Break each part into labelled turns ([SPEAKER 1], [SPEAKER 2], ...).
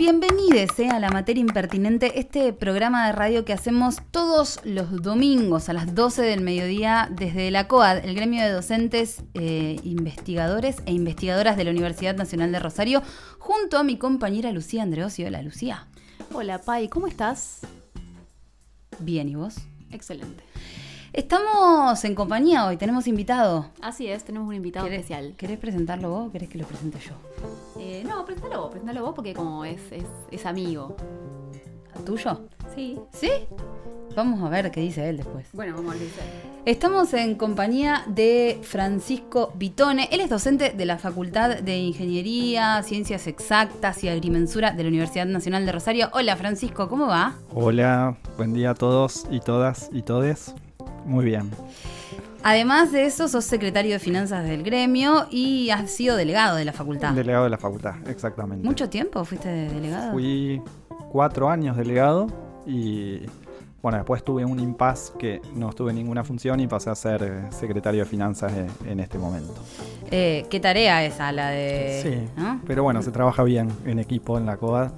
[SPEAKER 1] Bienvenidos eh, a La Materia Impertinente, este programa de radio que hacemos todos los domingos a las 12 del mediodía desde la COAD, el gremio de docentes, eh, investigadores e investigadoras de la Universidad Nacional de Rosario, junto a mi compañera Lucía Andreosio. Hola, Lucía.
[SPEAKER 2] Hola, Pai, ¿cómo estás?
[SPEAKER 1] Bien, ¿y vos?
[SPEAKER 2] Excelente.
[SPEAKER 1] Estamos en compañía hoy, tenemos invitado.
[SPEAKER 2] Así es, tenemos un invitado especial.
[SPEAKER 1] ¿Querés presentarlo vos o querés que lo presente yo?
[SPEAKER 2] Eh, no, preséntalo vos, preséntalo vos porque como es, es, es amigo.
[SPEAKER 1] ¿Tuyo?
[SPEAKER 2] Sí.
[SPEAKER 1] ¿Sí? Vamos a ver qué dice él después.
[SPEAKER 2] Bueno, vamos a ver
[SPEAKER 1] Estamos en compañía de Francisco Vitone. Él es docente de la Facultad de Ingeniería, Ciencias Exactas y Agrimensura de la Universidad Nacional de Rosario. Hola Francisco, ¿cómo va?
[SPEAKER 3] Hola, buen día a todos y todas y todes. Muy bien.
[SPEAKER 1] Además de eso, sos secretario de finanzas del gremio y has sido delegado de la facultad.
[SPEAKER 3] Delegado de la facultad, exactamente.
[SPEAKER 1] ¿Mucho tiempo fuiste delegado?
[SPEAKER 3] Fui cuatro años delegado y bueno, después tuve un impasse que no estuve en ninguna función y pasé a ser eh, secretario de finanzas en, este momento.
[SPEAKER 1] Eh, ¿Qué tarea esa la de...?
[SPEAKER 3] Sí, pero bueno, se trabaja bien en equipo en la COA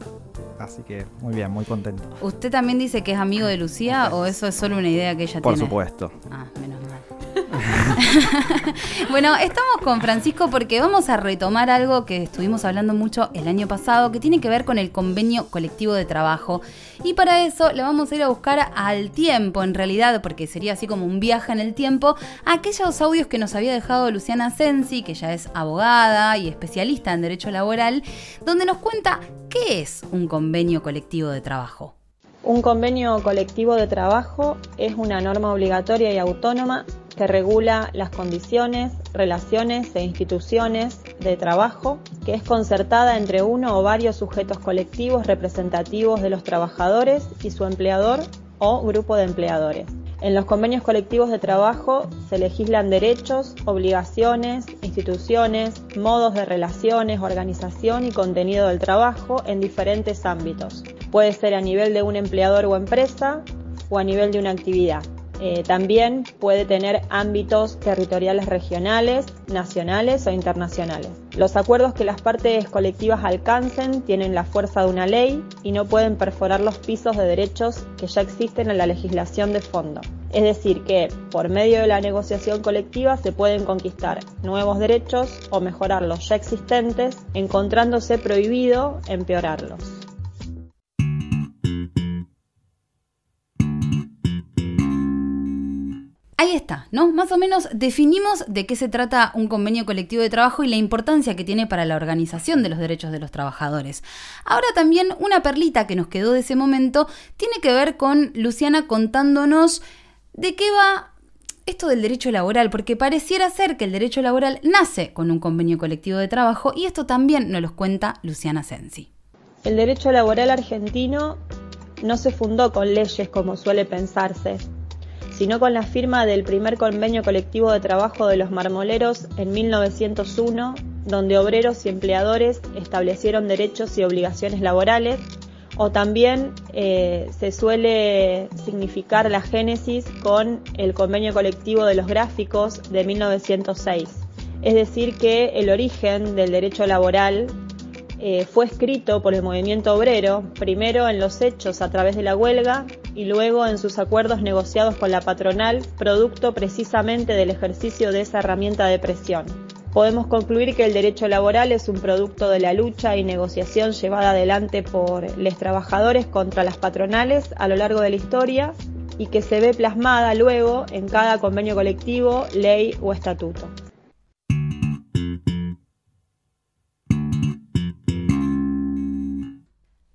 [SPEAKER 3] Así que muy bien, muy contento.
[SPEAKER 1] ¿Usted también dice que es amigo de Lucía o eso es solo una idea que ella
[SPEAKER 3] tiene?
[SPEAKER 1] Por
[SPEAKER 3] supuesto.
[SPEAKER 1] Ah, menos mal. bueno, estamos con Francisco porque vamos a retomar algo que estuvimos hablando mucho el año pasado, que tiene que ver con el convenio colectivo de trabajo. Y para eso le vamos a ir a buscar al tiempo, en realidad, porque sería así como un viaje en el tiempo, aquellos audios que nos había dejado Luciana Sensi, que ya es abogada y especialista en derecho laboral, donde nos cuenta qué es un convenio colectivo de trabajo.
[SPEAKER 4] Un convenio colectivo de trabajo es una norma obligatoria y autónoma que regula las condiciones, relaciones e instituciones de trabajo, que es concertada entre uno o varios sujetos colectivos representativos de los trabajadores y su empleador o grupo de empleadores. En los convenios colectivos de trabajo se legislan derechos, obligaciones, instituciones, modos de relaciones, organización y contenido del trabajo en diferentes ámbitos. Puede ser a nivel de un empleador o empresa o a nivel de una actividad. Eh, también puede tener ámbitos territoriales regionales, nacionales o internacionales. Los acuerdos que las partes colectivas alcancen tienen la fuerza de una ley y no pueden perforar los pisos de derechos que ya existen en la legislación de fondo. Es decir, que por medio de la negociación colectiva se pueden conquistar nuevos derechos o mejorar los ya existentes, encontrándose prohibido empeorarlos.
[SPEAKER 1] Ahí está, ¿no? Más o menos definimos de qué se trata un convenio colectivo de trabajo y la importancia que tiene para la organización de los derechos de los trabajadores. Ahora también una perlita que nos quedó de ese momento tiene que ver con Luciana contándonos de qué va esto del derecho laboral, porque pareciera ser que el derecho laboral nace con un convenio colectivo de trabajo y esto también nos lo cuenta Luciana Sensi.
[SPEAKER 4] El derecho laboral argentino no se fundó con leyes como suele pensarse sino con la firma del primer convenio colectivo de trabajo de los marmoleros en 1901, donde obreros y empleadores establecieron derechos y obligaciones laborales, o también eh, se suele significar la génesis con el convenio colectivo de los gráficos de 1906. Es decir, que el origen del derecho laboral eh, fue escrito por el movimiento obrero, primero en los hechos a través de la huelga y luego en sus acuerdos negociados con la patronal, producto precisamente del ejercicio de esa herramienta de presión. Podemos concluir que el derecho laboral es un producto de la lucha y negociación llevada adelante por los trabajadores contra las patronales a lo largo de la historia y que se ve plasmada luego en cada convenio colectivo, ley o estatuto.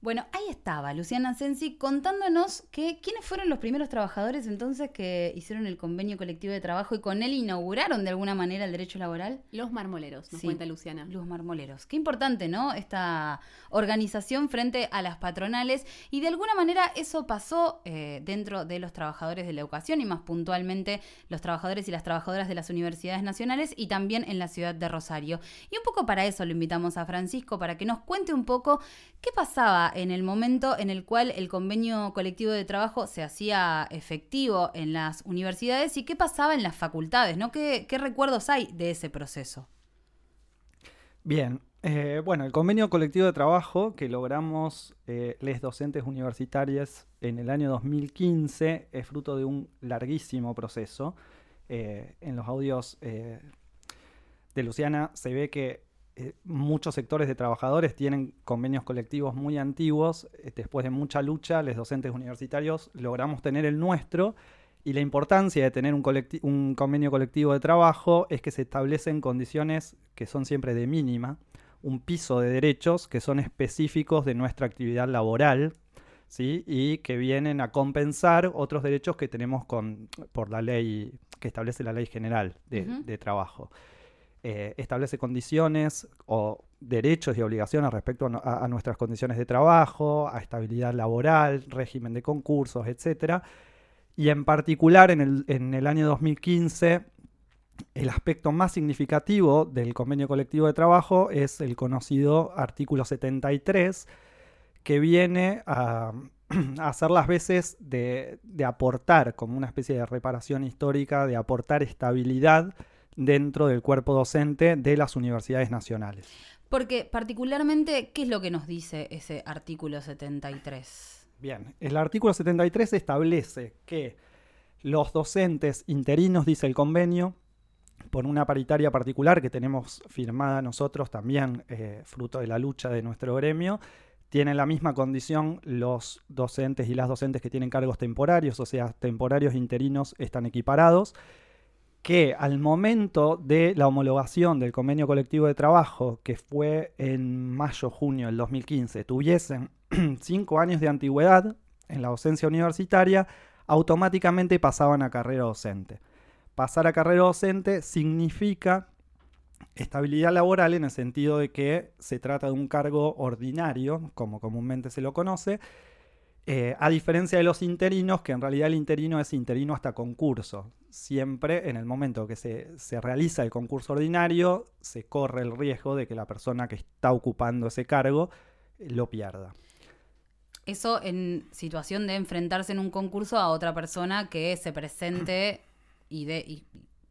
[SPEAKER 1] Bueno, ahí estaba Luciana Sensi contándonos que quiénes fueron los primeros trabajadores entonces que hicieron el convenio colectivo de trabajo y con él inauguraron de alguna manera el derecho laboral.
[SPEAKER 2] Los marmoleros, nos cuenta Luciana.
[SPEAKER 1] Los marmoleros. Qué importante, ¿no? Esta organización frente a las patronales y de alguna manera eso pasó eh, dentro de los trabajadores de la educación y más puntualmente los trabajadores y las trabajadoras de las universidades nacionales y también en la ciudad de Rosario. Y un poco para eso lo invitamos a Francisco para que nos cuente un poco qué pasaba en el momento en el cual el convenio colectivo de trabajo se hacía efectivo en las universidades y qué pasaba en las facultades, ¿no? ¿Qué, recuerdos hay de ese proceso?
[SPEAKER 3] Bien, Eh, bueno, el convenio colectivo de trabajo que logramos eh, les docentes universitarios en el año 2015 es fruto de un larguísimo proceso. Eh, en los audios de Luciana se ve que eh, muchos sectores de trabajadores tienen convenios colectivos muy antiguos. Eh, después de mucha lucha, los docentes universitarios logramos tener el nuestro. Y la importancia de tener un, un convenio colectivo de trabajo es que se establecen condiciones que son siempre de mínima, un piso de derechos que son específicos de nuestra actividad laboral, ¿sí? y que vienen a compensar otros derechos que tenemos con, por la ley que establece la ley general de trabajo. Eh, establece condiciones o derechos y obligaciones respecto a, nuestras condiciones de trabajo, a estabilidad laboral, régimen de concursos, etcétera. Y en particular en el, en el año 2015 el aspecto más significativo del convenio colectivo de trabajo es el conocido artículo 73, que viene a, a hacer las veces de, de aportar, como una especie de reparación histórica, de aportar estabilidad dentro del cuerpo docente de las universidades nacionales.
[SPEAKER 1] Porque particularmente, ¿qué es lo que nos dice ese artículo 73?
[SPEAKER 3] Bien, el artículo 73 establece que los docentes interinos, dice el convenio, por una paritaria particular que tenemos firmada nosotros también, eh, fruto de la lucha de nuestro gremio, tienen la misma condición los docentes y las docentes que tienen cargos temporarios, o sea, temporarios e interinos están equiparados, que al momento de la homologación del convenio colectivo de trabajo, que fue en mayo-junio del 2015, tuviesen cinco años de antigüedad en la docencia universitaria, automáticamente pasaban a carrera docente. Pasar a carrera docente significa estabilidad laboral en el sentido de que se trata de un cargo ordinario, como comúnmente se lo conoce, eh, a diferencia de los interinos, que en realidad el interino es interino hasta concurso. Siempre en el momento que se, se realiza el concurso ordinario, se corre el riesgo de que la persona que está ocupando ese cargo eh, lo pierda.
[SPEAKER 1] Eso en situación de enfrentarse en un concurso a otra persona que se presente y, de,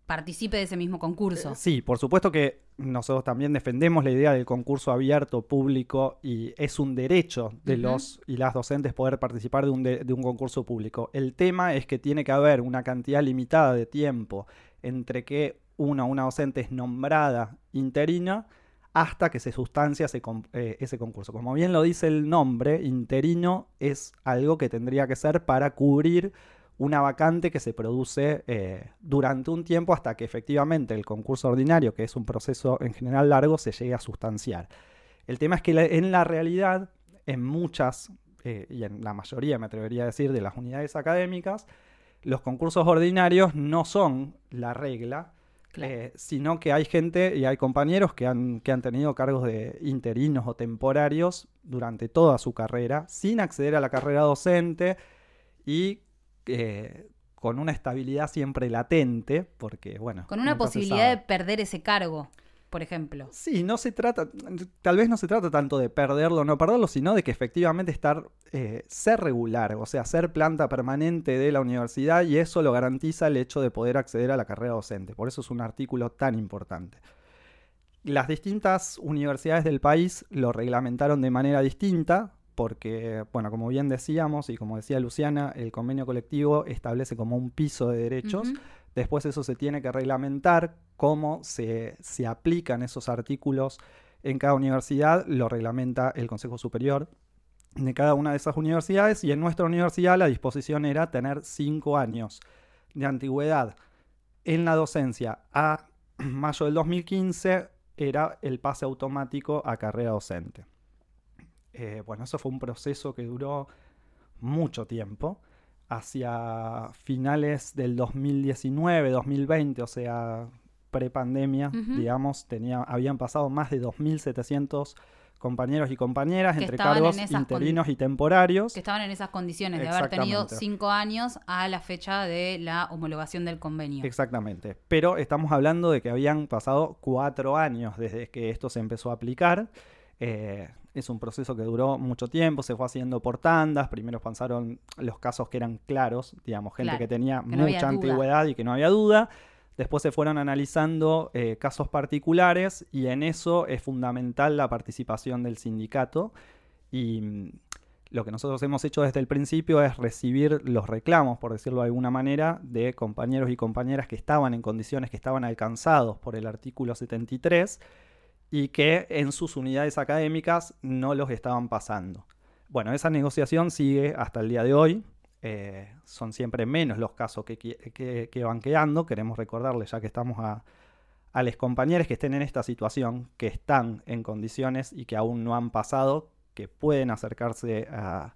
[SPEAKER 1] participe de ese mismo concurso.
[SPEAKER 3] Eh, Sí, por supuesto que nosotros también defendemos la idea del concurso abierto, público, y es un derecho de los y las docentes poder participar de un, de, de un concurso público. El tema es que tiene que haber una cantidad limitada de tiempo entre que una una docente es nombrada interina hasta que se sustancia ese, eh, ese concurso. Como bien lo dice el nombre, interino es algo que tendría que ser para cubrir una vacante que se produce eh, durante un tiempo hasta que efectivamente el concurso ordinario, que es un proceso en general largo, se llegue a sustanciar. El tema es que en la realidad, en muchas, eh, y en la mayoría, me atrevería a decir, de las unidades académicas, los concursos ordinarios no son la regla,
[SPEAKER 1] Claro.
[SPEAKER 3] eh, sino que hay gente y hay compañeros que han, que han tenido cargos de interinos o temporarios durante toda su carrera, sin acceder a la carrera docente y eh, con una estabilidad siempre latente, porque bueno.
[SPEAKER 1] Con una posibilidad de perder ese cargo, por ejemplo.
[SPEAKER 3] Sí, no se trata, tal vez no se trata tanto de perderlo o no perderlo, sino de que efectivamente estar, eh, ser regular, o sea, ser planta permanente de la universidad y eso lo garantiza el hecho de poder acceder a la carrera docente. Por eso es un artículo tan importante. Las distintas universidades del país lo reglamentaron de manera distinta, porque, bueno, como bien decíamos y como decía Luciana, el convenio colectivo establece como un piso de derechos. Después eso se tiene que reglamentar, cómo se, se aplican esos artículos en cada universidad, lo reglamenta el Consejo Superior de cada una de esas universidades y en nuestra universidad la disposición era tener cinco años de antigüedad en la docencia. A mayo del 2015 era el pase automático a carrera docente. Eh, bueno, eso fue un proceso que duró mucho tiempo hacia finales del 2019, 2020, o sea, prepandemia,
[SPEAKER 1] Ujú.
[SPEAKER 3] digamos, tenía, habían pasado más de 2.700 compañeros y compañeras
[SPEAKER 1] Que
[SPEAKER 3] entre cargos
[SPEAKER 1] en
[SPEAKER 3] interinos y temporarios.
[SPEAKER 1] Que estaban en esas condiciones de haber tenido cinco años a la fecha de la homologación del convenio.
[SPEAKER 3] Exactamente. Pero estamos hablando de que habían pasado cuatro años desde que esto se empezó a aplicar. Eh, es un proceso que duró mucho tiempo, se fue haciendo por tandas. Primero pasaron los casos que eran claros, digamos, gente
[SPEAKER 1] Claro,
[SPEAKER 3] que tenía
[SPEAKER 1] que no había
[SPEAKER 3] mucha
[SPEAKER 1] duda.
[SPEAKER 3] antigüedad y que no había duda. Después se fueron analizando eh, casos particulares y en eso es fundamental la participación del sindicato. Y mm, lo que nosotros hemos hecho desde el principio es recibir los reclamos, por decirlo de alguna manera, de compañeros y compañeras que estaban en condiciones que estaban alcanzados por el artículo 73 y que en sus unidades académicas no los estaban pasando. Bueno, esa negociación sigue hasta el día de hoy. Eh, son siempre menos los casos que, van quedando. Queremos recordarles, ya que estamos a, a los compañeros que estén en esta situación, que están en condiciones y que aún no han pasado, que pueden acercarse a,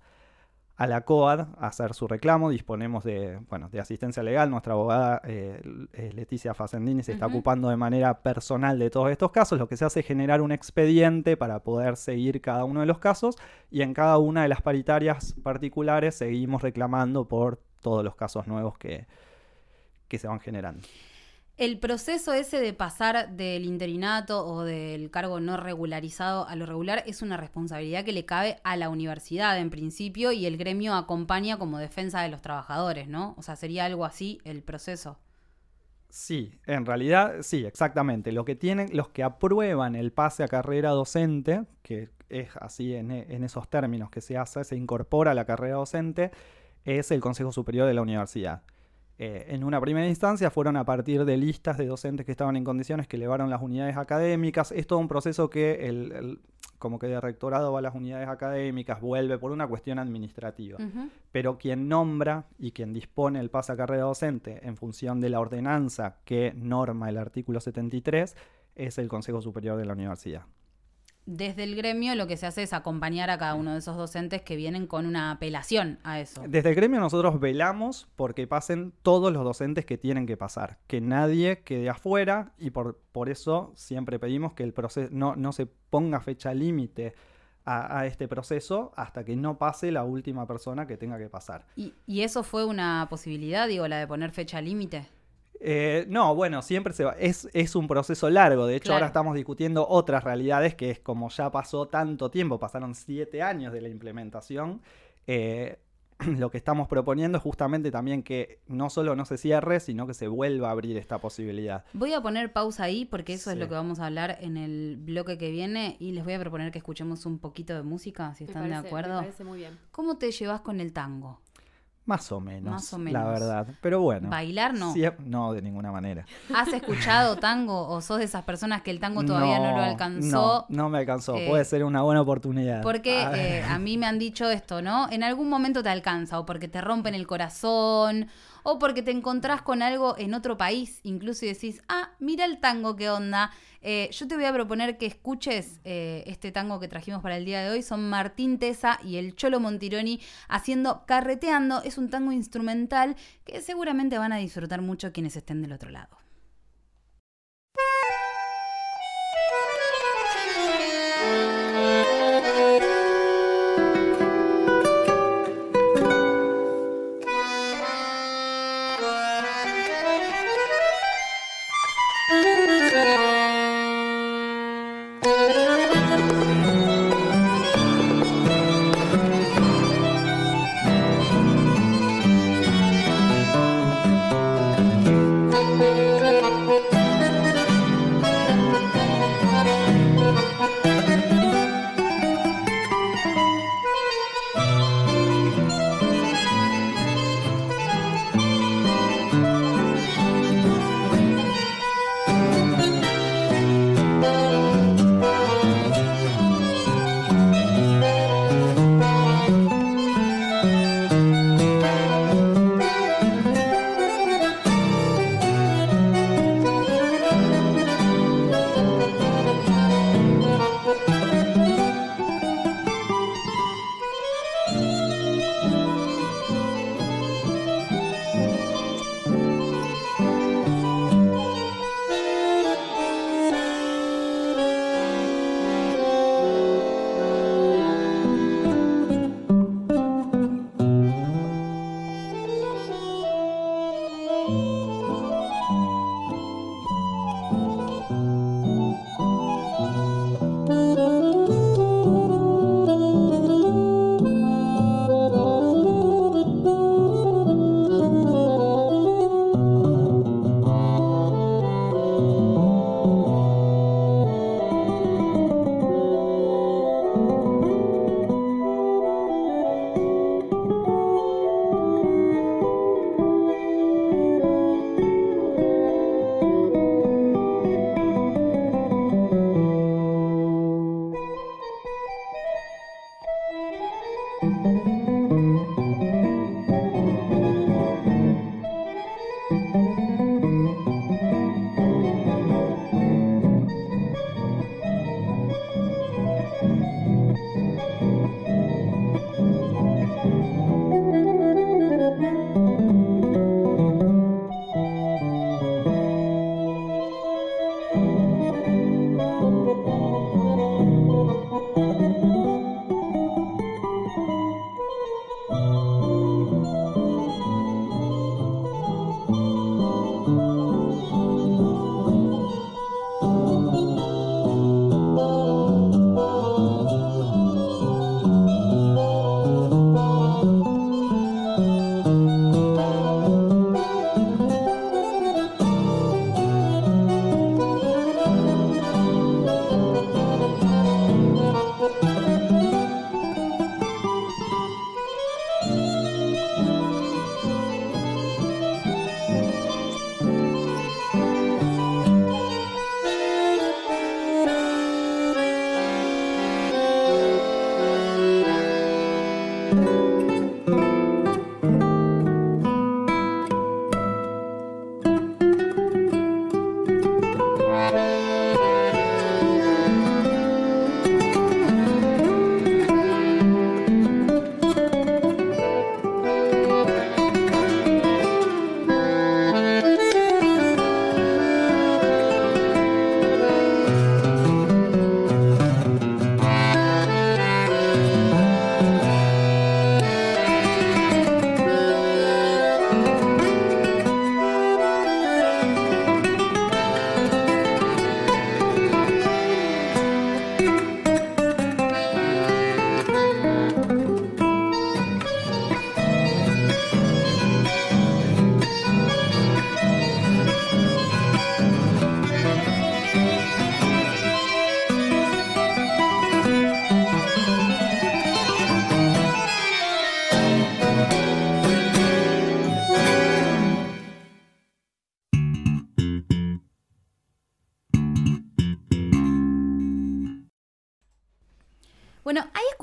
[SPEAKER 3] a la COAD a hacer su reclamo. Disponemos de, bueno, de asistencia legal. Nuestra abogada eh, eh, Leticia Facendini se está ocupando de manera personal de todos estos casos. Lo que se hace es generar un expediente para poder seguir cada uno de los casos y en cada una de las paritarias particulares seguimos reclamando por todos los casos nuevos que, que se van generando
[SPEAKER 1] el proceso ese de pasar del interinato o del cargo no regularizado a lo regular es una responsabilidad que le cabe a la universidad en principio y el gremio acompaña como defensa de los trabajadores, ¿no? O sea, sería algo así el proceso.
[SPEAKER 3] Sí, en realidad sí, exactamente. Lo que tienen, los que aprueban el pase a carrera docente, que es así en, esos términos que se hace, se incorpora a la carrera docente, es el Consejo Superior de la Universidad. Eh, en una primera instancia fueron a partir de listas de docentes que estaban en condiciones que elevaron las unidades académicas. Es todo un proceso que el, como que de rectorado va a las unidades académicas, vuelve por una cuestión administrativa. Pero quien nombra y quien dispone el pase a carrera docente en función de la ordenanza que norma el artículo 73 es el Consejo Superior de la Universidad
[SPEAKER 1] desde el gremio lo que se hace es acompañar a cada uno de esos docentes que vienen con una apelación a eso.
[SPEAKER 3] Desde el gremio nosotros velamos porque pasen todos los docentes que tienen que pasar, que nadie quede afuera y por, por eso siempre pedimos que el proceso no, no se ponga fecha límite a, este proceso hasta que no pase la última persona que tenga que pasar.
[SPEAKER 1] ¿Y, ¿Y eso fue una posibilidad, digo, la de poner fecha límite?
[SPEAKER 3] Eh, no, bueno, siempre se va. Es, es un proceso largo. De hecho, ahora estamos discutiendo otras realidades que es como ya pasó tanto tiempo, pasaron siete años de la implementación. Eh, lo que estamos proponiendo es justamente también que no solo no se cierre, sino que se vuelva a abrir esta posibilidad.
[SPEAKER 1] Voy a poner pausa ahí porque eso es lo que vamos a hablar en el bloque que viene y les voy a proponer que escuchemos un poquito de música, si están de acuerdo. Me
[SPEAKER 2] parece muy bien.
[SPEAKER 1] ¿Cómo te llevas con el tango?
[SPEAKER 3] Más o menos. Más o menos. La verdad. Pero bueno.
[SPEAKER 1] ¿Bailar no?
[SPEAKER 3] no, de ninguna manera.
[SPEAKER 1] ¿Has escuchado tango o sos de esas personas que el tango todavía no, lo alcanzó?
[SPEAKER 3] No, no me alcanzó. Eh, Puede ser una buena oportunidad.
[SPEAKER 1] Porque eh, a mí me han dicho esto, ¿no? En algún momento te alcanza o porque te rompen el corazón o porque te encontrás con algo en otro país, incluso y decís, ah, mira el tango, qué onda. Eh, yo te voy a proponer que escuches eh, este tango que trajimos para el día de hoy. Son Martín Tesa y el Cholo Montironi haciendo Carreteando. Es un tango instrumental que seguramente van a disfrutar mucho quienes estén del otro lado.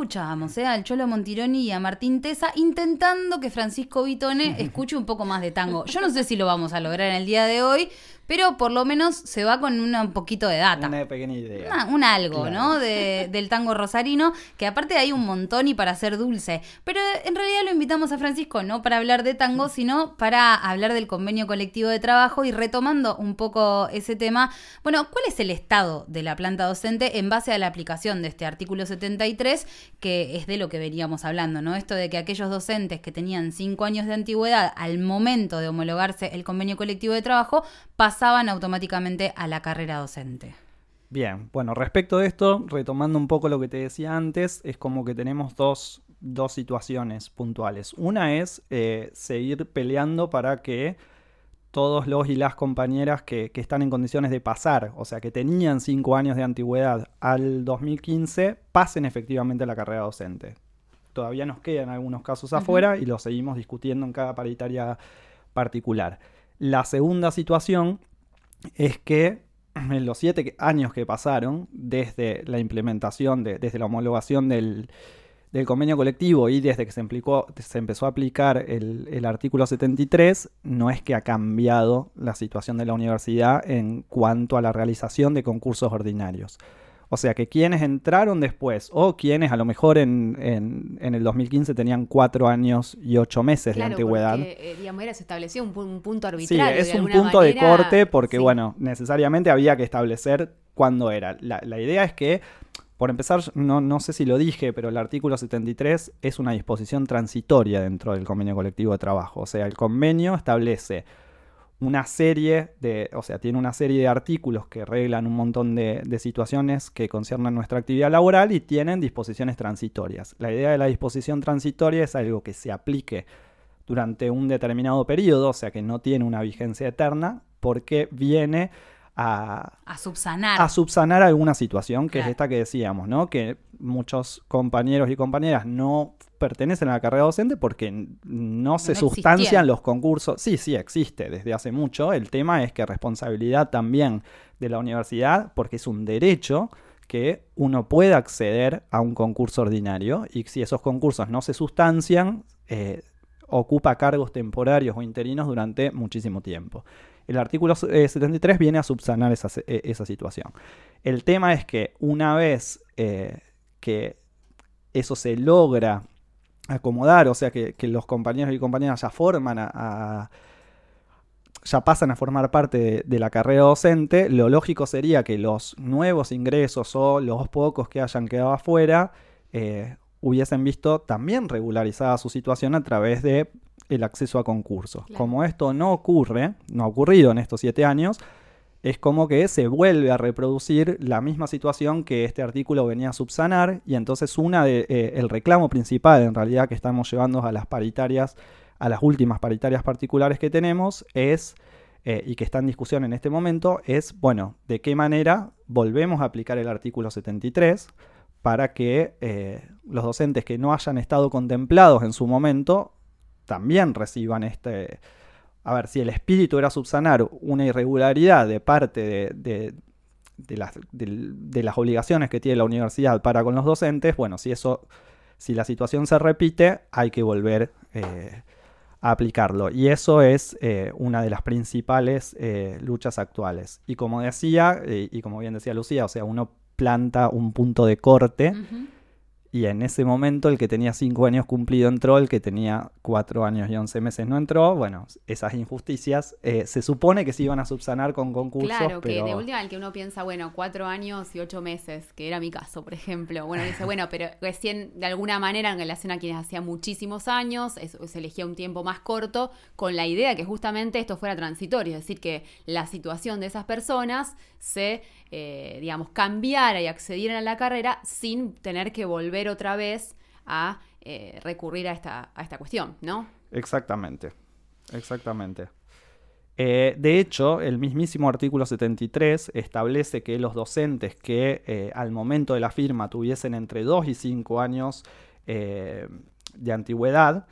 [SPEAKER 1] Escuchábamos ¿eh? al Cholo Montironi y a Martín Tesa intentando que Francisco Vitone escuche un poco más de tango. Yo no sé si lo vamos a lograr en el día de hoy, pero por lo menos se va con un poquito de data.
[SPEAKER 3] Una pequeña idea.
[SPEAKER 1] Una- un algo,
[SPEAKER 3] Claro.
[SPEAKER 1] ¿no? De- del tango rosarino, que aparte hay un montón y para ser dulce. Pero en realidad lo invitamos a Francisco no para hablar de tango, sino para hablar del convenio colectivo de trabajo y retomando un poco ese tema. Bueno, ¿cuál es el estado de la planta docente en base a la aplicación de este artículo 73, que es de lo que veníamos hablando, ¿no? Esto de que aquellos docentes que tenían cinco años de antigüedad al momento de homologarse el convenio colectivo de trabajo pasaban automáticamente a la carrera docente.
[SPEAKER 3] Bien, bueno, respecto de esto, retomando un poco lo que te decía antes, es como que tenemos dos, dos situaciones puntuales. Una es eh, seguir peleando para que todos los y las compañeras que, que están en condiciones de pasar, o sea, que tenían cinco años de antigüedad al 2015, pasen efectivamente a la carrera docente. Todavía nos quedan algunos casos afuera y los seguimos discutiendo en cada paritaria particular. La segunda situación es que en los siete años que pasaron desde la implementación, de- desde la homologación del, del convenio colectivo y desde que se, implicó- se empezó a aplicar el, el artículo 73, no es que ha cambiado la situación de la universidad en cuanto a la realización de concursos ordinarios. O sea que quienes entraron después o quienes a lo mejor en, en- en el 2015 tenían cuatro años y ocho meses de antigüedad.
[SPEAKER 2] porque, eh, digamos, era, se estableció un, pu- un punto
[SPEAKER 3] Sí,
[SPEAKER 2] arbitrario.
[SPEAKER 3] es
[SPEAKER 2] de
[SPEAKER 3] un punto de corte porque,
[SPEAKER 2] sí.
[SPEAKER 3] bueno, necesariamente había que establecer cuándo era. La, la idea es que, por empezar, no, no sé si lo dije, pero el artículo 73 es una disposición transitoria dentro del convenio colectivo de trabajo. O sea, el convenio establece una serie de, o sea, tiene una serie de artículos que reglan un montón de, de situaciones que conciernen nuestra actividad laboral y tienen disposiciones transitorias. La idea de la disposición transitoria es algo que se aplique durante un determinado periodo, o sea que no tiene una vigencia eterna, porque viene a,
[SPEAKER 1] A subsanar.
[SPEAKER 3] a subsanar alguna situación, que
[SPEAKER 1] Claro.
[SPEAKER 3] es esta que decíamos, ¿no? Que muchos compañeros y compañeras no pertenecen a la carrera docente porque no se
[SPEAKER 1] No
[SPEAKER 3] sustancian
[SPEAKER 1] existían.
[SPEAKER 3] los concursos. Sí, sí, existe desde hace mucho. El tema es que responsabilidad también de la universidad, porque es un derecho que uno pueda acceder a un concurso ordinario y si esos concursos no se sustancian, eh, ocupa cargos temporarios o interinos durante muchísimo tiempo. El artículo eh, 73 viene a subsanar esa, eh, esa situación. El tema es que una vez eh, que eso se logra acomodar, o sea, que, los compañeros y compañeras ya forman a, ya pasan a formar parte de, la carrera docente, lo lógico sería que los nuevos ingresos o los pocos que hayan quedado afuera eh, hubiesen visto también regularizada su situación a través de el acceso a concursos.
[SPEAKER 2] Claro.
[SPEAKER 3] Como esto no ocurre, no ha ocurrido en estos siete años, es como que se vuelve a reproducir la misma situación que este artículo venía a subsanar y entonces una de, eh, el reclamo principal en realidad que estamos llevando a las paritarias, a las últimas paritarias particulares que tenemos es eh, y que está en discusión en este momento es, bueno, de qué manera volvemos a aplicar el artículo 73 para que eh, los docentes que no hayan estado contemplados en su momento también reciban este... A ver, si el espíritu era subsanar una irregularidad de parte de, de- las, de las obligaciones que tiene la universidad para con los docentes, bueno, si eso, si la situación se repite, hay que volver eh, a aplicarlo. Y eso es eh, una de las principales eh, luchas actuales. Y como decía, y como bien decía Lucía, o sea, uno planta un punto de corte. Y en ese momento el que tenía 5 años cumplido entró, el que tenía 4 años y 11 meses no entró. Bueno, esas injusticias eh, se supone que se iban a subsanar con concursos,
[SPEAKER 2] Claro, que
[SPEAKER 3] pero...
[SPEAKER 2] de última el que uno piensa, bueno, cuatro años y ocho meses, que era mi caso, por ejemplo. Bueno, dice, bueno, pero recién, de alguna manera, en relación a quienes hacían muchísimos años, es- se elegía un tiempo más corto, con la idea que justamente esto fuera transitorio, es decir, que la situación de esas personas se, eh, digamos, cambiara y accedieran a la carrera sin tener que volver otra vez a eh, recurrir a esta, a esta cuestión, ¿no?
[SPEAKER 3] Exactamente, exactamente. Eh, de hecho, el mismísimo artículo 73 establece que los docentes que eh, al momento de la firma tuviesen entre 2 y 5 años de antigüedad,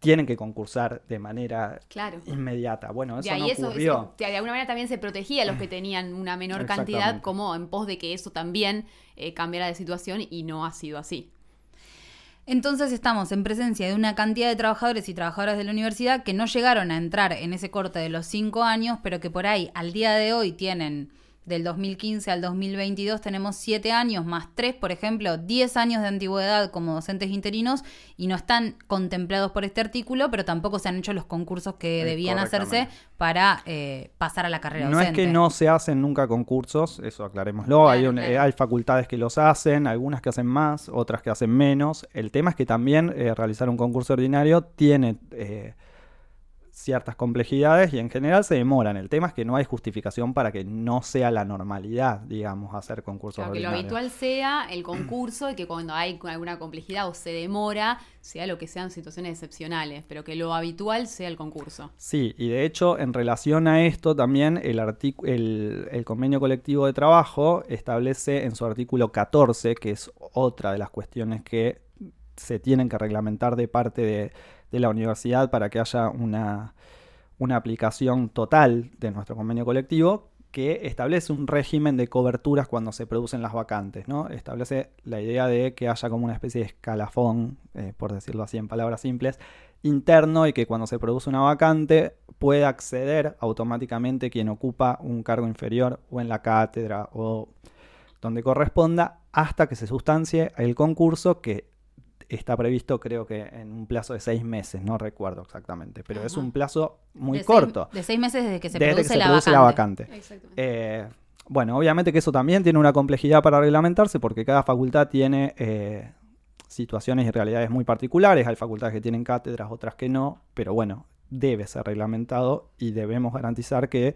[SPEAKER 3] tienen que concursar de manera
[SPEAKER 2] Claro.
[SPEAKER 3] inmediata. Bueno, eso
[SPEAKER 2] de ahí
[SPEAKER 3] no
[SPEAKER 2] eso,
[SPEAKER 3] ocurrió.
[SPEAKER 2] eso- de alguna manera también se protegía a los que tenían una menor cantidad, como en pos de que eso también eh, cambiara de situación y no ha sido así.
[SPEAKER 1] Entonces estamos en presencia de una cantidad de trabajadores y trabajadoras de la universidad que no llegaron a entrar en ese corte de los cinco años, pero que por ahí al día de hoy tienen del 2015 al 2022 tenemos siete años más tres, por ejemplo, 10 años de antigüedad como docentes interinos y no están contemplados por este artículo, pero tampoco se han hecho los concursos que
[SPEAKER 3] Eh,
[SPEAKER 1] debían hacerse para eh, pasar a la carrera
[SPEAKER 3] No es
[SPEAKER 1] docente.
[SPEAKER 3] que no se hacen nunca concursos, eso aclarémoslo. hay,
[SPEAKER 2] Claro,
[SPEAKER 3] un-
[SPEAKER 2] claro.
[SPEAKER 3] eh, hay facultades que los hacen, algunas que hacen más, otras que hacen menos. El tema es que también eh, realizar un concurso ordinario tiene eh, ciertas complejidades y en general se demoran. El tema es que no hay justificación para que no sea la normalidad, digamos, hacer concursos
[SPEAKER 2] Claro, que lo habitual sea el concurso y que cuando hay alguna complejidad o se demora, sea lo que sean situaciones excepcionales, pero que lo habitual sea el concurso.
[SPEAKER 3] Sí, y de hecho, en relación a esto, también el, el convenio colectivo de trabajo establece en su artículo 14, que es otra de las cuestiones que se tienen que reglamentar de parte de, de la universidad para que haya una, una aplicación total de nuestro convenio colectivo, que establece un régimen de coberturas cuando se producen las vacantes, ¿no? Establece la idea de que haya como una especie de escalafón, eh, por decirlo así en palabras simples, interno y que cuando se produce una vacante pueda acceder automáticamente quien ocupa un cargo inferior o en la cátedra o donde corresponda hasta que se sustancie el concurso que está previsto creo que en un plazo de seis meses, no recuerdo exactamente, pero es un plazo muy
[SPEAKER 1] De seis-
[SPEAKER 3] corto
[SPEAKER 1] de seis meses desde que se
[SPEAKER 3] desde
[SPEAKER 1] produce,
[SPEAKER 3] que se
[SPEAKER 1] la,
[SPEAKER 3] produce la vacante.
[SPEAKER 2] Exactamente.
[SPEAKER 3] Eh, bueno, obviamente que eso también tiene una complejidad para reglamentarse porque cada facultad tiene eh, situaciones y realidades muy particulares. Hay facultades que tienen cátedras, otras que no, pero bueno, debe ser reglamentado y debemos garantizar que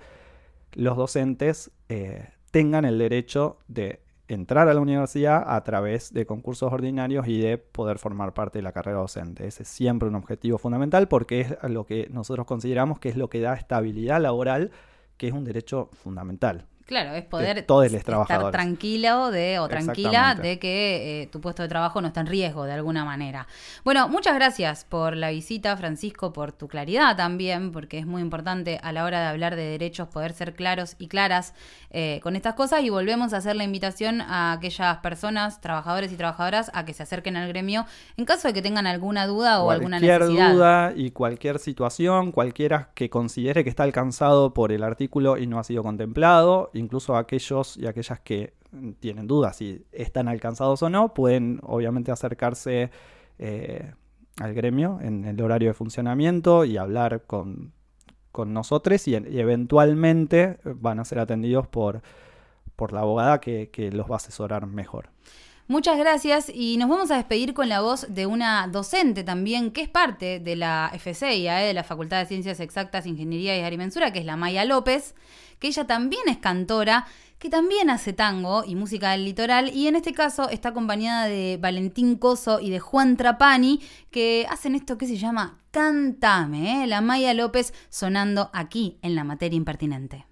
[SPEAKER 3] los docentes eh, tengan el derecho de entrar a la universidad a través de concursos ordinarios y de poder formar parte de la carrera docente. Ese es siempre un objetivo fundamental porque es lo que nosotros consideramos que es lo que da estabilidad laboral, que es un derecho fundamental.
[SPEAKER 1] Claro, es poder
[SPEAKER 3] todos los
[SPEAKER 1] estar tranquilo de, o tranquila de que eh, tu puesto de trabajo no está en riesgo de alguna manera. Bueno, muchas gracias por la visita, Francisco, por tu claridad también, porque es muy importante a la hora de hablar de derechos poder ser claros y claras eh, con estas cosas y volvemos a hacer la invitación a aquellas personas, trabajadores y trabajadoras, a que se acerquen al gremio en caso de que tengan alguna duda o alguna
[SPEAKER 3] cualquier
[SPEAKER 1] necesidad.
[SPEAKER 3] duda y cualquier situación, cualquiera que considere que está alcanzado por el artículo y no ha sido contemplado, incluso aquellos y aquellas que mm, tienen dudas si están alcanzados o no, pueden obviamente acercarse eh, al gremio en el horario de funcionamiento y hablar con, con nosotros y, eventualmente van a ser atendidos por, por la abogada que, los va a asesorar mejor.
[SPEAKER 1] Muchas gracias y nos vamos a despedir con la voz de una docente también que es parte de la FCIAE, de la Facultad de Ciencias Exactas, Ingeniería y Agrimensura, que es la Maya López, que ella también es cantora, que también hace tango y música del litoral y en este caso está acompañada de Valentín Coso y de Juan Trapani, que hacen esto que se llama Cantame, ¿eh? la Maya López sonando aquí en la materia impertinente.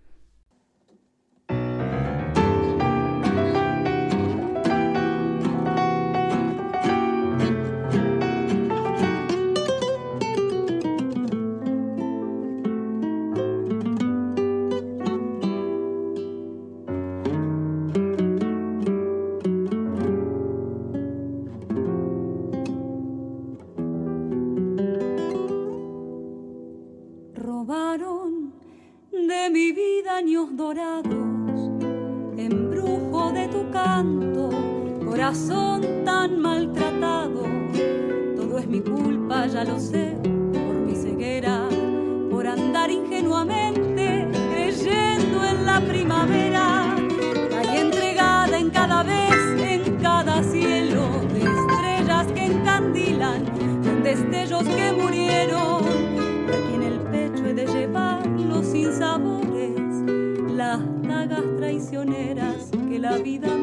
[SPEAKER 5] Mi vida años dorados, embrujo de tu canto, corazón tan maltratado. Todo es mi culpa, ya lo sé, por mi ceguera, por andar ingenuamente creyendo en la primavera. Caí entregada en cada vez, en cada cielo de estrellas que encandilan, en destellos que murieron que la vida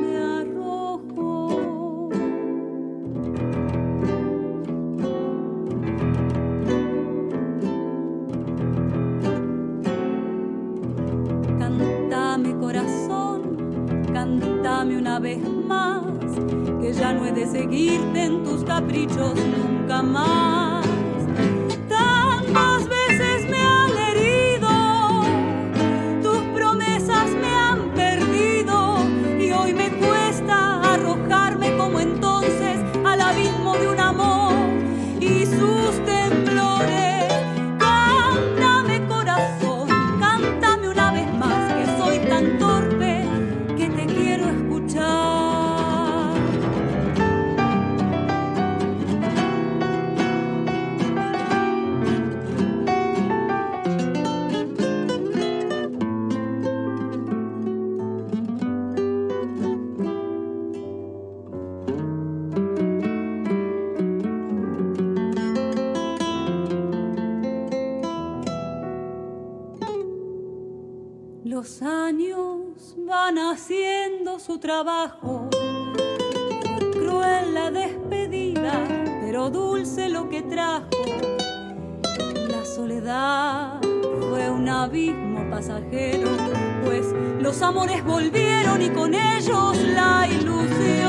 [SPEAKER 5] con ellos la ilusión.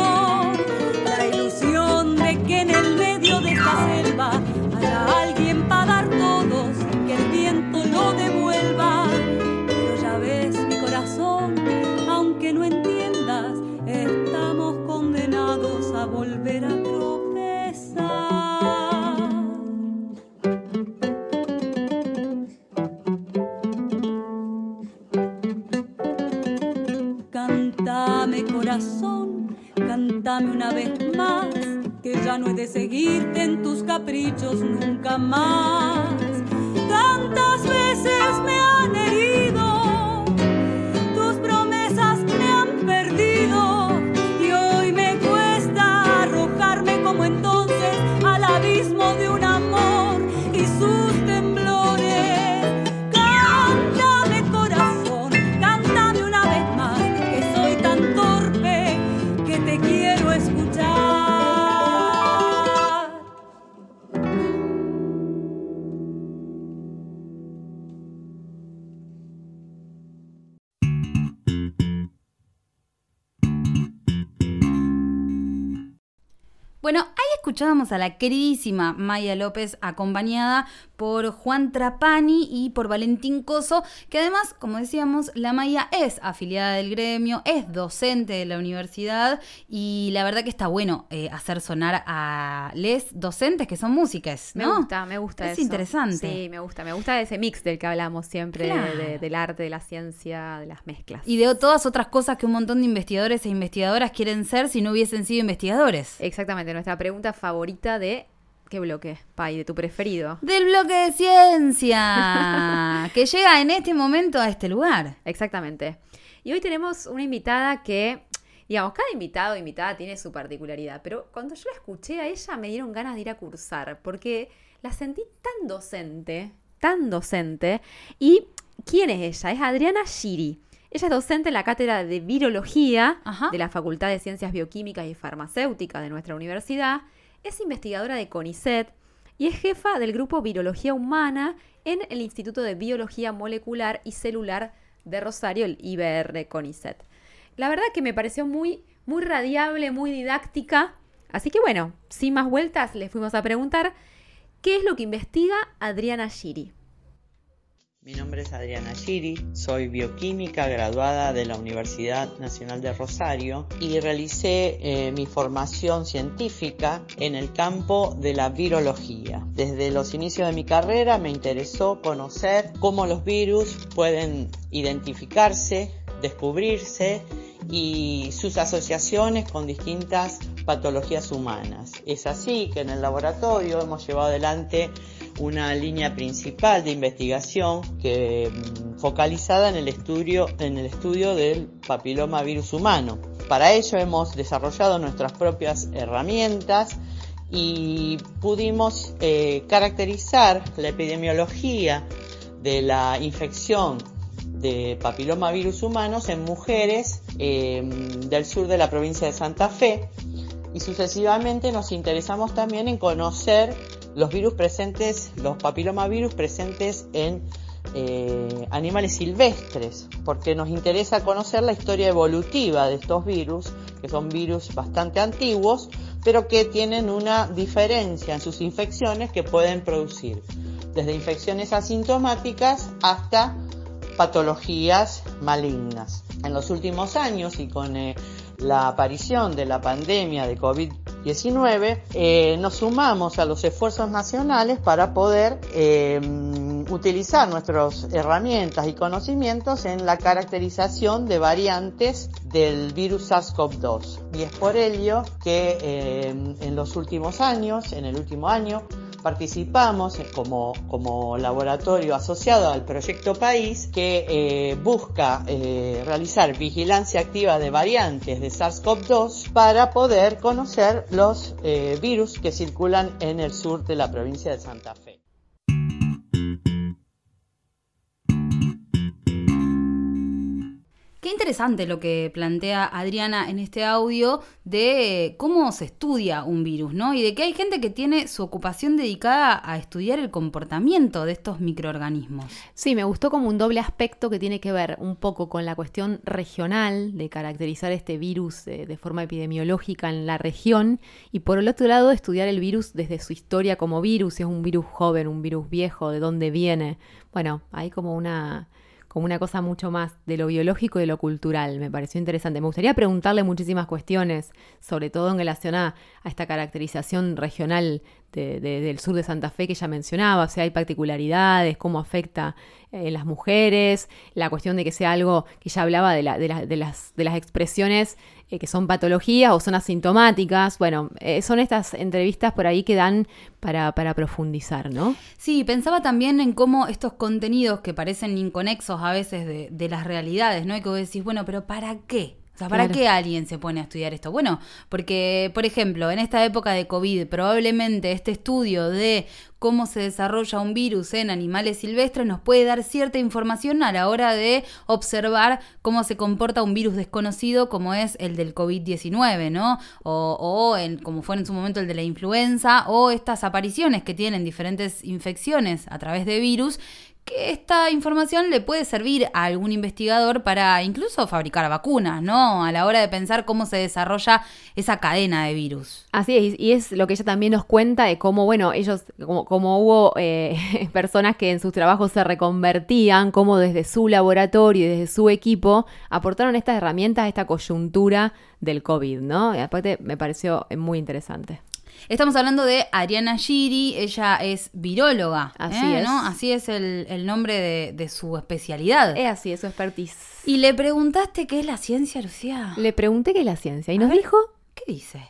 [SPEAKER 5] Una vez más, que ya no he de seguirte en tus caprichos nunca más. Tantas veces me han
[SPEAKER 1] escuchábamos a la queridísima Maya López acompañada por Juan Trapani y por Valentín Coso, que además, como decíamos, la Maya es afiliada del gremio, es docente de la universidad y la verdad que está bueno eh, hacer sonar a les docentes que son músicas,
[SPEAKER 2] Me
[SPEAKER 1] ¿no?
[SPEAKER 2] gusta, me gusta
[SPEAKER 1] Es
[SPEAKER 2] eso.
[SPEAKER 1] interesante.
[SPEAKER 2] Sí, me gusta, me gusta ese mix del que hablamos siempre, de-
[SPEAKER 1] Claro.
[SPEAKER 2] de- del arte, de la ciencia, de las mezclas.
[SPEAKER 1] Y de todas otras cosas que un montón de investigadores e investigadoras quieren ser si no hubiesen sido investigadores.
[SPEAKER 2] Exactamente, nuestra pregunta favorita de ¿qué bloque, Pai? De tu preferido.
[SPEAKER 1] Del bloque de ciencia, que llega en este momento a este lugar.
[SPEAKER 2] Exactamente. Y hoy tenemos una invitada que, digamos, cada invitado o invitada tiene su particularidad, pero cuando yo la escuché a ella me dieron ganas de ir a cursar, porque la sentí tan docente, tan docente. ¿Y quién es ella? Es Adriana Giri. Ella es docente en la cátedra de virología
[SPEAKER 1] Ajá.
[SPEAKER 2] de la Facultad de Ciencias Bioquímicas y Farmacéuticas de nuestra universidad. Es investigadora de CONICET y es jefa del grupo Virología Humana en el Instituto de Biología Molecular y Celular de Rosario, el IBR CONICET. La verdad que me pareció muy, muy radiable, muy didáctica. Así que bueno, sin más vueltas, le fuimos a preguntar qué es lo que investiga Adriana Giri.
[SPEAKER 6] Mi nombre es Adriana Giri, soy bioquímica graduada de la Universidad Nacional de Rosario y realicé eh, mi formación científica en el campo de la virología. Desde los inicios de mi carrera me interesó conocer cómo los virus pueden identificarse, descubrirse y sus asociaciones con distintas patologías humanas. Es así que en el laboratorio hemos llevado adelante una línea principal de investigación que mm, focalizada en el estudio en el estudio del papiloma virus humano. Para ello hemos desarrollado nuestras propias herramientas y pudimos eh, caracterizar la epidemiología de la infección de papilomavirus humanos en mujeres eh, del sur de la provincia de Santa Fe y sucesivamente nos interesamos también en conocer los virus presentes, los papilomavirus presentes en eh, animales silvestres, porque nos interesa conocer la historia evolutiva de estos virus, que son virus bastante antiguos, pero que tienen una diferencia en sus infecciones que pueden producir desde infecciones asintomáticas hasta patologías malignas. En los últimos años y con eh, la aparición de la pandemia de COVID-19, eh, nos sumamos a los esfuerzos nacionales para poder eh, utilizar nuestras herramientas y conocimientos en la caracterización de variantes del virus SARS-CoV-2. Y es por ello que eh, en los últimos años, en el último año, participamos como, como laboratorio asociado al proyecto País que eh, busca eh, realizar vigilancia activa de variantes de SARS-CoV-2 para poder conocer los eh, virus que circulan en el sur de la provincia de Santa Fe.
[SPEAKER 1] Qué interesante lo que plantea Adriana en este audio de cómo se estudia un virus, ¿no? Y de que hay gente que tiene su ocupación dedicada a estudiar el comportamiento de estos microorganismos.
[SPEAKER 2] Sí, me gustó como un doble aspecto que tiene que ver un poco con la cuestión regional de caracterizar este virus de, de forma epidemiológica en la región y por el otro lado estudiar el virus desde su historia como virus, si es un virus joven, un virus viejo, de dónde viene. Bueno, hay como una como una cosa mucho más de lo biológico y de lo cultural. Me pareció interesante. Me gustaría preguntarle muchísimas cuestiones, sobre todo en relación a, esta caracterización regional del sur de Santa Fe que ya mencionaba, o sea, hay particularidades, cómo afecta eh, las mujeres, la cuestión de que sea algo que ya hablaba de, de, las, de las expresiones eh, que son patologías o son asintomáticas. Bueno, eh, son estas entrevistas por ahí que dan para, para profundizar, ¿no?
[SPEAKER 1] Sí, pensaba también en cómo estos contenidos que parecen inconexos a veces de, de las realidades, ¿no? Y que vos decís, bueno, pero ¿para qué? O sea, ¿para qué alguien se pone a estudiar esto? Bueno, porque, por ejemplo, en esta época de COVID, probablemente este estudio de cómo se desarrolla un virus en animales silvestres nos puede dar cierta información a la hora de observar cómo se comporta un virus desconocido como es el del COVID-19, ¿no? O, o en, como fue en su momento el de la influenza, o estas apariciones que tienen diferentes infecciones a través de virus que esta información le puede servir a algún investigador para incluso fabricar vacunas, ¿no? A la hora de pensar cómo se desarrolla esa cadena de virus.
[SPEAKER 2] Así es, y es lo que ella también nos cuenta de cómo, bueno, ellos, como, hubo eh, personas que en sus trabajos se reconvertían, cómo desde su laboratorio y desde su equipo aportaron estas herramientas a esta coyuntura del COVID, ¿no? Y aparte me pareció muy interesante.
[SPEAKER 1] Estamos hablando de Ariana Giri, ella es viróloga.
[SPEAKER 2] Así
[SPEAKER 1] ¿eh?
[SPEAKER 2] es.
[SPEAKER 1] ¿no? Así es el, nombre de, su especialidad.
[SPEAKER 2] Es así, es su expertise.
[SPEAKER 1] ¿Y le preguntaste qué es la ciencia, Lucía?
[SPEAKER 2] Le pregunté qué es la ciencia y nos dijo...
[SPEAKER 1] ¿Qué dice?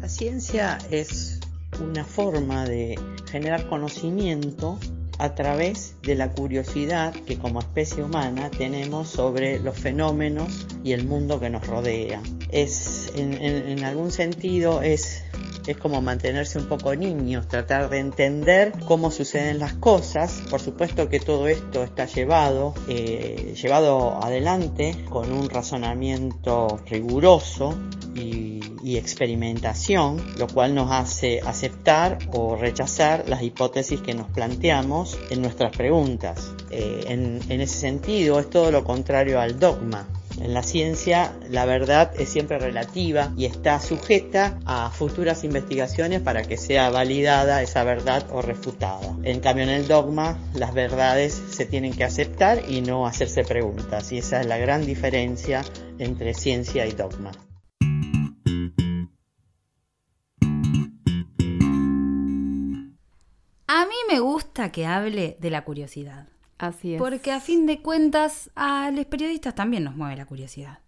[SPEAKER 6] La ciencia es una forma de generar conocimiento a través de la curiosidad que como especie humana tenemos sobre los fenómenos y el mundo que nos rodea. Es, en, algún sentido, es es como mantenerse un poco niños, tratar de entender cómo suceden las cosas. Por supuesto que todo esto está llevado, eh, llevado adelante con un razonamiento riguroso y y experimentación, lo cual nos hace aceptar o rechazar las hipótesis que nos planteamos en nuestras preguntas. Eh, en, en ese sentido, es todo lo contrario al dogma. En la ciencia la verdad es siempre relativa y está sujeta a futuras investigaciones para que sea validada esa verdad o refutada. En cambio en el dogma las verdades se tienen que aceptar y no hacerse preguntas y esa es la gran diferencia entre ciencia y dogma.
[SPEAKER 1] A mí me gusta que hable de la curiosidad.
[SPEAKER 2] Así es.
[SPEAKER 1] Porque a fin de cuentas a los periodistas también nos mueve la curiosidad.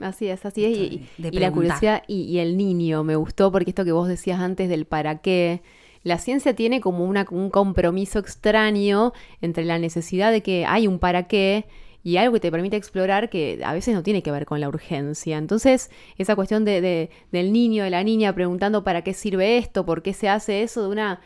[SPEAKER 2] Así es, así es. Y, la curiosidad y, el niño me gustó porque esto que vos decías antes del para qué. La ciencia tiene como una, un compromiso extraño entre la necesidad de que hay un para qué y algo que te permite explorar que a veces no tiene que ver con la urgencia. Entonces, esa cuestión de, del niño, de la niña preguntando para qué sirve esto, por qué se hace eso, de una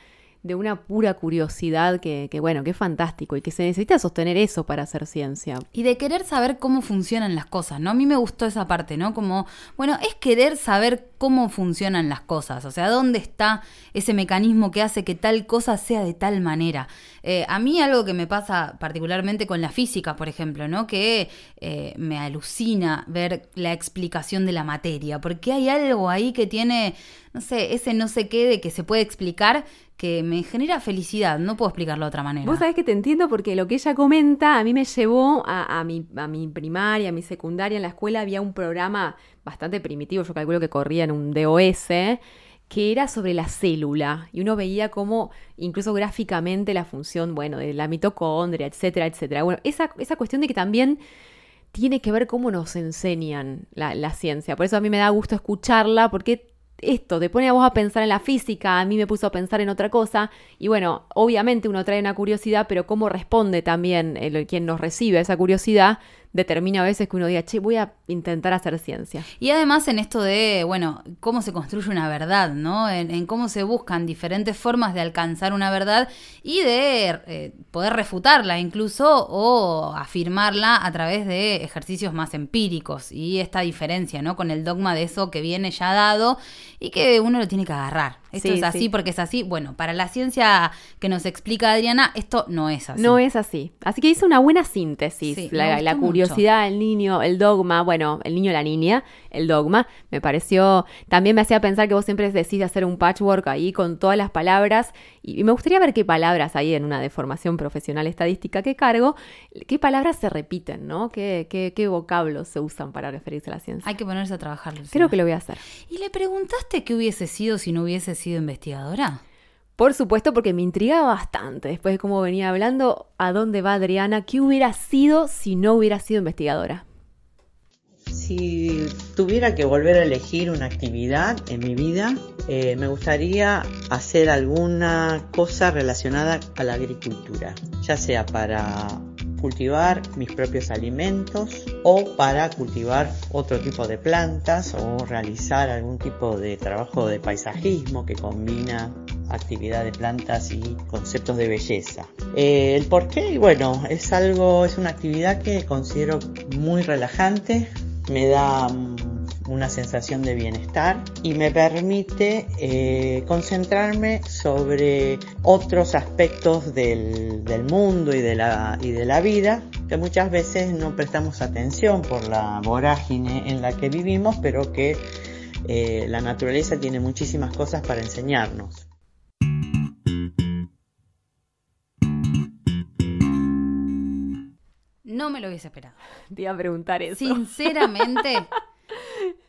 [SPEAKER 2] de una pura curiosidad que, que, bueno, que es fantástico y que se necesita sostener eso para hacer ciencia.
[SPEAKER 1] Y de querer saber cómo funcionan las cosas, ¿no? A mí me gustó esa parte, ¿no? Como, bueno, es querer saber cómo funcionan las cosas, o sea, dónde está ese mecanismo que hace que tal cosa sea de tal manera. Eh, a mí algo que me pasa particularmente con la física, por ejemplo, ¿no? Que eh, me alucina ver la explicación de la materia, porque hay algo ahí que tiene, no sé, ese no sé qué de que se puede explicar que me genera felicidad, no puedo explicarlo de otra manera.
[SPEAKER 2] Vos sabés que te entiendo porque lo que ella comenta a mí me llevó a, a, mi, a mi primaria, a mi secundaria, en la escuela había un programa bastante primitivo, yo calculo que corría en un DOS, que era sobre la célula y uno veía cómo incluso gráficamente la función, bueno, de la mitocondria, etcétera, etcétera. Bueno, esa, esa cuestión de que también tiene que ver cómo nos enseñan la, la ciencia. Por eso a mí me da gusto escucharla porque esto te pone a vos a pensar en la física, a mí me puso a pensar en otra cosa, y bueno, obviamente uno trae una curiosidad, pero cómo responde también el, quien nos recibe esa curiosidad, determina a veces que uno diga, che, voy a intentar hacer ciencia.
[SPEAKER 1] Y además en esto de, bueno, cómo se construye una verdad, ¿no? En, cómo se buscan diferentes formas de alcanzar una verdad y de eh, poder refutarla incluso o afirmarla a través de ejercicios más empíricos. Y esta diferencia, ¿no? Con el dogma de eso que viene ya dado y que uno lo tiene que agarrar. Esto es así porque es así. Bueno, para la ciencia que nos explica Adriana, esto no es así.
[SPEAKER 2] No es así. Así que hizo una buena síntesis. la, curiosidad, el niño, el dogma, bueno, el niño, la niña, el dogma. Me pareció, también me hacía pensar que vos siempre decís hacer un patchwork ahí con todas las palabras. Y, me gustaría ver qué palabras ahí en una deformación profesional estadística que cargo, qué palabras se repiten, ¿no? ¿Qué, qué, vocablos se usan para referirse a la ciencia?
[SPEAKER 1] Hay que ponerse a trabajar.
[SPEAKER 2] Creo que lo voy a hacer.
[SPEAKER 1] ¿Y le preguntaste qué hubiese sido si no hubiese sido sido investigadora?
[SPEAKER 2] Por supuesto, porque me intrigaba bastante, después de cómo venía hablando, a dónde va Adriana, qué hubiera sido si no hubiera sido investigadora.
[SPEAKER 6] Si tuviera que volver a elegir una actividad en mi vida, eh, me gustaría hacer alguna cosa relacionada a la agricultura, ya sea para cultivar mis propios alimentos o para cultivar otro tipo de plantas o realizar algún tipo de trabajo de paisajismo que combina actividad de plantas y conceptos de belleza. Eh, el por qué, bueno, es algo, es una actividad que considero muy relajante, me da una sensación de bienestar y me permite eh, concentrarme sobre otros aspectos del, mundo y de, la, y de la vida que muchas veces no prestamos atención por la vorágine en la que vivimos, pero que eh, la naturaleza tiene muchísimas cosas para enseñarnos.
[SPEAKER 1] No me lo hubiese esperado.
[SPEAKER 2] Te iba a preguntar eso.
[SPEAKER 1] Sinceramente,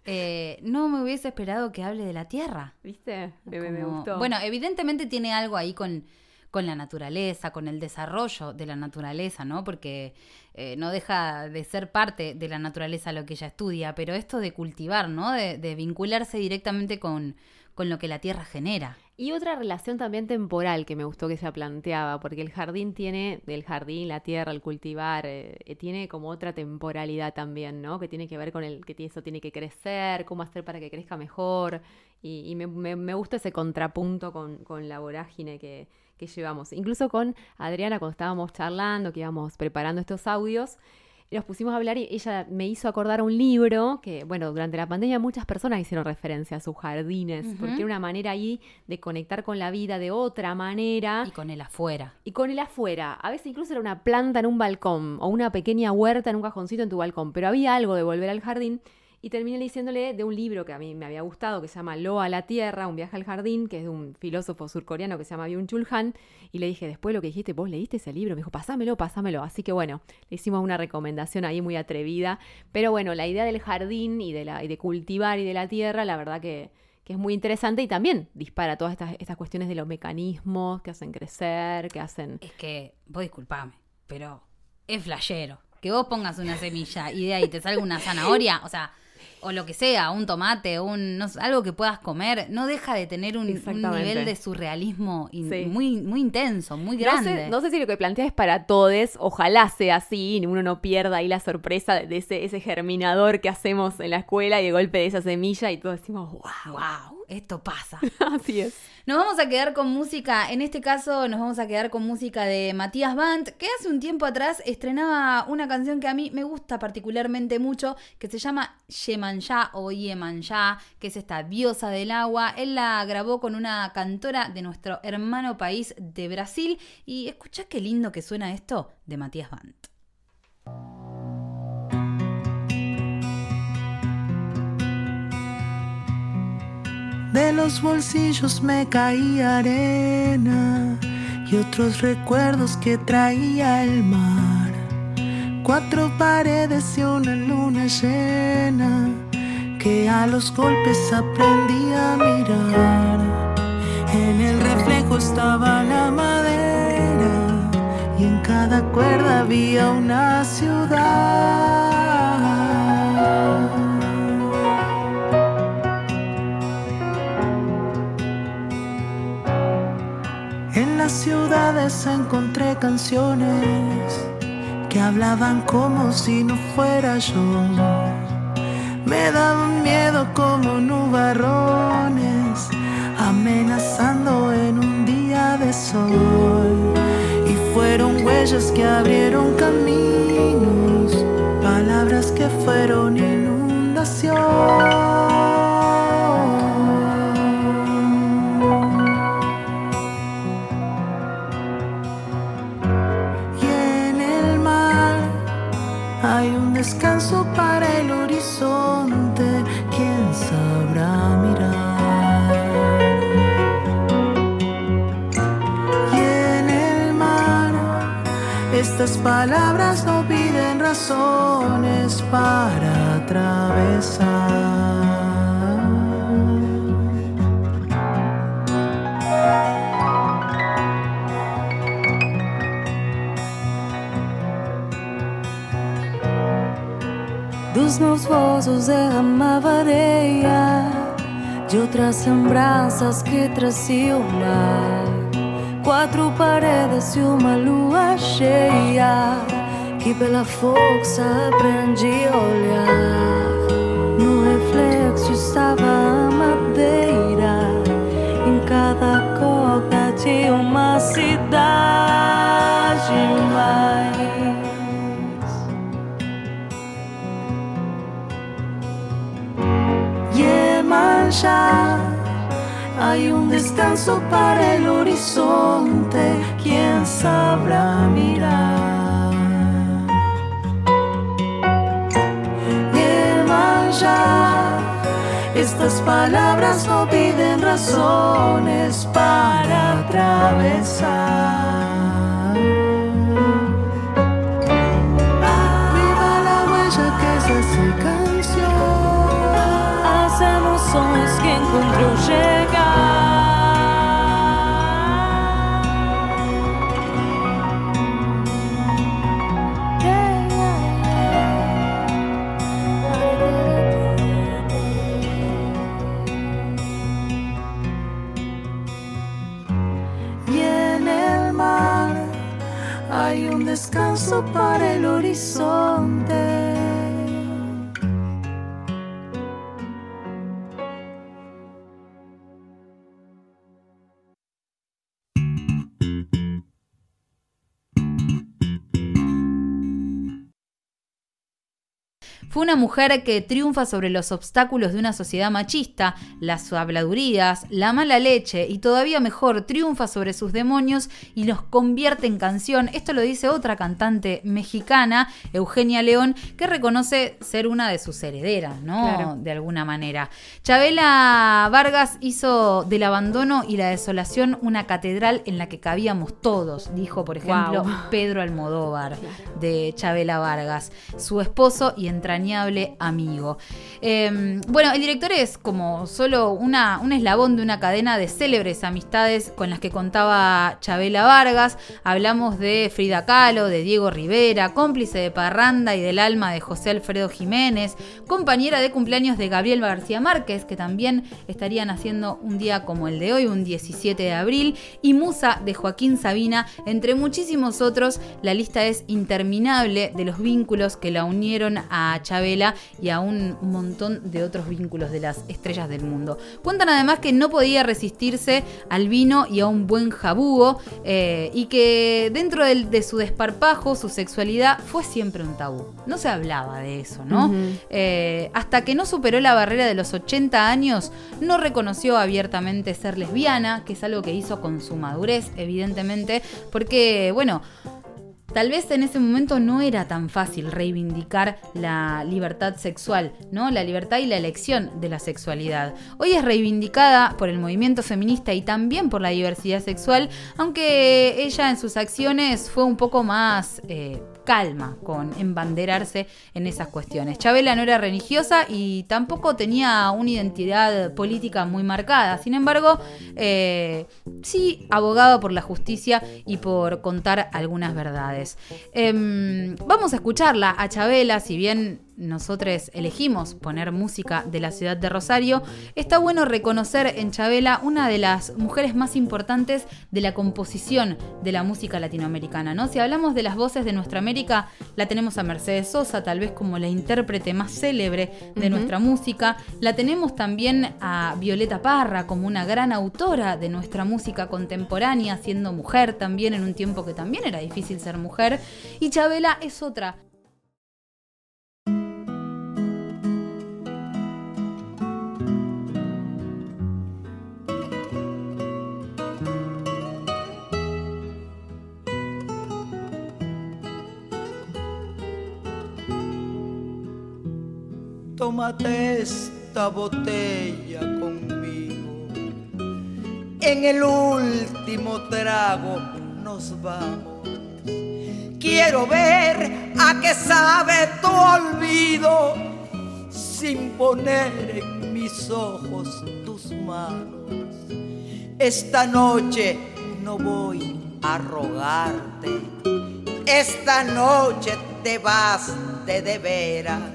[SPEAKER 1] Eh, no me hubiese esperado que hable de la Tierra.
[SPEAKER 2] ¿Viste? me gustó.
[SPEAKER 1] Bueno, evidentemente tiene algo ahí con, con la naturaleza, con el desarrollo de la naturaleza, ¿no? Porque eh, no deja de ser parte de la naturaleza lo que ella estudia, pero esto de cultivar, ¿no? De, de vincularse directamente con, con lo que la tierra genera.
[SPEAKER 2] Y otra relación también temporal que me gustó que se planteaba, porque el jardín tiene, del jardín, la tierra, el cultivar, eh, eh, tiene como otra temporalidad también, ¿no? Que tiene que ver con el que eso tiene que crecer, cómo hacer para que crezca mejor. Y, me, me, gusta ese contrapunto con, con la vorágine que, que llevamos. Incluso con Adriana, cuando estábamos charlando, que íbamos preparando estos audios, nos pusimos a hablar y ella me hizo acordar un libro que, bueno, durante la pandemia muchas personas hicieron referencia a sus jardines, porque era una manera ahí de conectar con la vida de otra manera.
[SPEAKER 1] Y con el afuera.
[SPEAKER 2] Y con el afuera. A veces incluso era una planta en un balcón o una pequeña huerta en un cajoncito en tu balcón, pero había algo de volver al jardín y terminé diciéndole de un libro que a mí me había gustado, que se llama Lo a la Tierra, un viaje al jardín, que es de un filósofo surcoreano que se llama Byung-Chul Han. Y le dije, después de lo que dijiste, vos leíste ese libro. Me dijo, pásamelo, pásamelo. Así que bueno, le hicimos una recomendación ahí muy atrevida. Pero bueno, la idea del jardín y de, la, y de cultivar y de la tierra, la verdad que, es muy interesante y también dispara todas estas, estas cuestiones de los mecanismos que hacen crecer, que hacen...
[SPEAKER 1] Es que, vos disculpame, pero es flashero. Que vos pongas una semilla y de ahí te salga una zanahoria, o sea o lo que sea, un tomate, un algo que puedas comer, no deja de tener un, nivel de surrealismo muy, muy intenso, muy grande.
[SPEAKER 2] No sé, si lo que planteas es para todos, ojalá sea así, y uno no pierda ahí la sorpresa de ese, ese germinador que hacemos en la escuela y de golpe de esa semilla y todos decimos, wow,
[SPEAKER 1] wow esto pasa.
[SPEAKER 2] Así es.
[SPEAKER 1] Nos vamos a quedar con música, en este caso nos vamos a quedar con música de Matías Band, que hace un tiempo atrás estrenaba una canción que a mí me gusta particularmente mucho, que se llama Yemanja o Yemanja, que es esta diosa del agua. Él la grabó con una cantora de nuestro hermano país de Brasil. Y escucha qué lindo que suena esto de Matías Band.
[SPEAKER 7] De los bolsillos me caía arena y otros recuerdos que traía el mar. Cuatro paredes y una luna llena que a los golpes aprendí a mirar. En el reflejo estaba la madera y en cada cuerda había una ciudad. Las ciudades encontré canciones que hablaban como si no fuera yo. Me daban miedo como nubarrones, amenazando en un día de sol. Y fueron huellas que abrieron caminos, palabras que fueron inundación. Descanso para el horizonte, quién sabrá mirar. Y en el mar, estas palabras no piden razones para atravesar.
[SPEAKER 5] Dos meus vozes derramava areia. De outras lembranças que trazia o mar. Quatro paredes e uma lua cheia. Que pela força aprendi a olhar. No reflexo estava a madeira. Em cada coca tinha uma cidade mais
[SPEAKER 7] Hay un descanso para el horizonte, quién sabrá mirar. Yemanjá. Estas palabras no piden razones para atravesar.
[SPEAKER 5] Emoções que encontrou chegar.
[SPEAKER 7] Y en el mar hay un descanso para el horizonte.
[SPEAKER 1] Fue una mujer que triunfa sobre los obstáculos de una sociedad machista, las habladurías, la mala leche y todavía mejor, triunfa sobre sus demonios y los convierte en canción. Esto lo dice otra cantante mexicana, Eugenia León, que reconoce ser una de sus herederas, ¿no?
[SPEAKER 2] Claro.
[SPEAKER 1] De alguna manera. Chabela Vargas hizo del abandono y la desolación una catedral en la que cabíamos todos, dijo, por ejemplo. Pedro Almodóvar de Chabela Vargas, su esposo y entrañable amigo. Eh, bueno, el director es como solo una, un eslabón de una cadena de célebres amistades con las que contaba Chabela Vargas. Hablamos de Frida Kahlo, de Diego Rivera, cómplice de Parranda y del alma de José Alfredo Jiménez, compañera de cumpleaños de Gabriel García Márquez, que también estarían haciendo un día como el de hoy, un 17 de abril, y musa de Joaquín Sabina, entre muchísimos otros. La lista es interminable de los vínculos que la unieron a Chabela y a un montón de otros vínculos de las estrellas del mundo. Cuentan además que no podía resistirse al vino y a un buen jabugo eh, y que dentro de su desparpajo, su sexualidad fue siempre un tabú. No se hablaba de eso, ¿no? Eh, hasta que no superó la barrera de los 80 años, no reconoció abiertamente ser lesbiana, que es algo que hizo con su madurez, evidentemente, porque, bueno, Tal vez en ese momento no era tan fácil reivindicar la libertad sexual, ¿no? La libertad y la elección de la sexualidad. Hoy es reivindicada por el movimiento feminista y también por la diversidad sexual, aunque ella en sus acciones fue un poco más eh, calma con embanderarse en esas cuestiones. Chabela no era religiosa y tampoco tenía una identidad política muy marcada. Sin embargo, eh, sí abogaba por la justicia y por contar algunas verdades. Em, vamos a escucharla a Chabela, si bien nosotros elegimos poner música de la ciudad de Rosario, está bueno reconocer en Chabela una de las mujeres más importantes de la composición de la música latinoamericana. ¿no? Si hablamos de las voces de nuestra América, la tenemos a Mercedes Sosa, tal vez como la intérprete más célebre de nuestra música. La tenemos también a Violeta Parra como una gran autora de nuestra música contemporánea, siendo mujer también en un tiempo que también era difícil ser mujer. Y Chabela es otra
[SPEAKER 8] tómate esta botella conmigo. En el último trago nos vamos. Quiero ver a qué sabe tu olvido sin poner en mis ojos tus manos. Esta noche no voy a rogarte. Esta noche te vas de de veras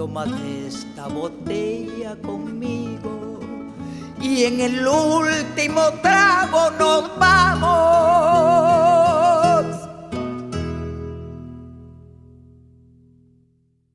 [SPEAKER 8] tómate esta botella conmigo y en el último trago nos vamos.